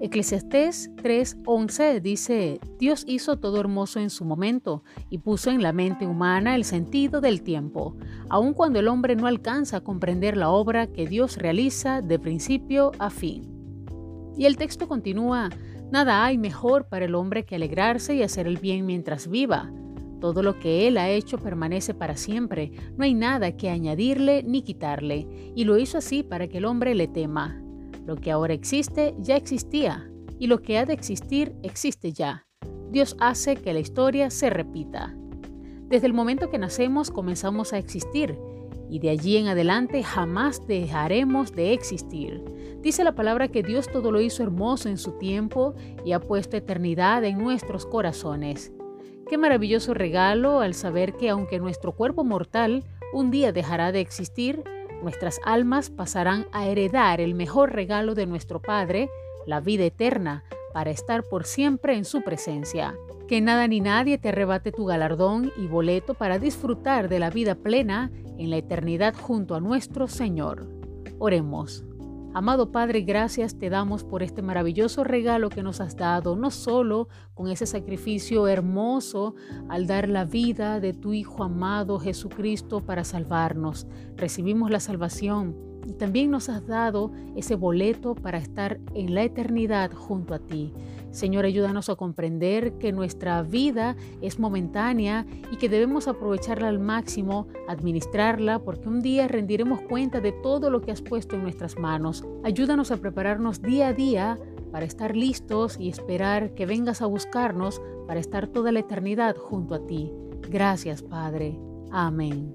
Eclesiastés 3:11 dice, Dios hizo todo hermoso en su momento y puso en la mente humana el sentido del tiempo, aun cuando el hombre no alcanza a comprender la obra que Dios realiza de principio a fin. Y el texto continúa, Nada hay mejor para el hombre que alegrarse y hacer el bien mientras viva. Todo lo que Él ha hecho permanece para siempre, no hay nada que añadirle ni quitarle, y lo hizo así para que el hombre le tema. Lo que ahora existe ya existía y lo que ha de existir existe ya. Dios hace que la historia se repita. Desde el momento que nacemos comenzamos a existir y de allí en adelante jamás dejaremos de existir. Dice la palabra que Dios todo lo hizo hermoso en su tiempo y ha puesto eternidad en nuestros corazones. Qué maravilloso regalo al saber que aunque nuestro cuerpo mortal un día dejará de existir, Nuestras almas pasarán a heredar el mejor regalo de nuestro Padre, la vida eterna, para estar por siempre en su presencia. Que nada ni nadie te arrebate tu galardón y boleto para disfrutar de la vida plena en la eternidad junto a nuestro Señor. Oremos. Amado Padre, gracias te damos por este maravilloso regalo que nos has dado, no solo con ese sacrificio hermoso al dar la vida de tu Hijo amado Jesucristo para salvarnos. Recibimos la salvación y también nos has dado ese boleto para estar en la eternidad junto a ti. Señor, ayúdanos a comprender que nuestra vida es momentánea y que debemos aprovecharla al máximo, administrarla, porque un día rendiremos cuenta de todo lo que has puesto en nuestras manos. Ayúdanos a prepararnos día a día para estar listos y esperar que vengas a buscarnos para estar toda la eternidad junto a ti. Gracias, Padre. Amén.